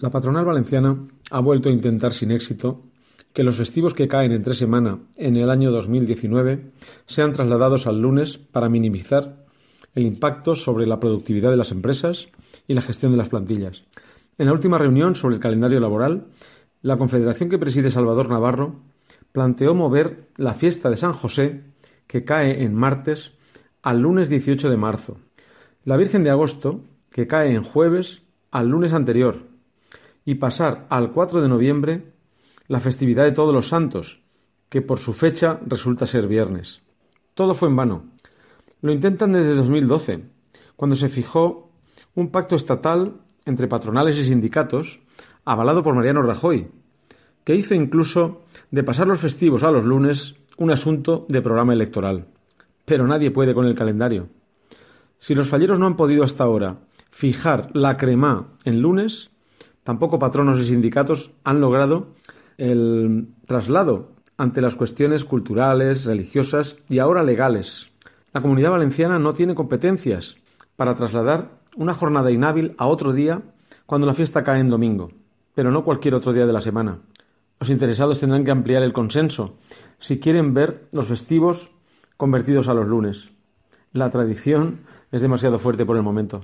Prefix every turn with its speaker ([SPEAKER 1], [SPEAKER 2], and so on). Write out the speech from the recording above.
[SPEAKER 1] La patronal valenciana ha vuelto a intentar sin éxito que los festivos que caen entre semana en el año 2019 sean trasladados al lunes para minimizar el impacto sobre la productividad de las empresas y la gestión de las plantillas. En la última reunión sobre el calendario laboral, la confederación que preside Salvador Navarro planteó mover la fiesta de San José, que cae en martes, al lunes 18 de marzo. La Virgen de Agosto, que cae en jueves, al lunes anterior, y pasar al 4 de noviembre la festividad de Todos los Santos, que por su fecha resulta ser viernes. Todo fue en vano. Lo intentan desde 2012, cuando se fijó un pacto estatal entre patronales y sindicatos, avalado por Mariano Rajoy, que hizo incluso de pasar los festivos a los lunes un asunto de programa electoral. Pero nadie puede con el calendario. Si los falleros no han podido hasta ahora fijar la crema en lunes, Tampoco patronos y sindicatos han logrado el traslado ante las cuestiones culturales, religiosas y ahora legales. La comunidad valenciana no tiene competencias para trasladar una jornada inhábil a otro día cuando la fiesta cae en domingo, pero no cualquier otro día de la semana. Los interesados tendrán que ampliar el consenso si quieren ver los festivos convertidos a los lunes. La tradición es demasiado fuerte por el momento.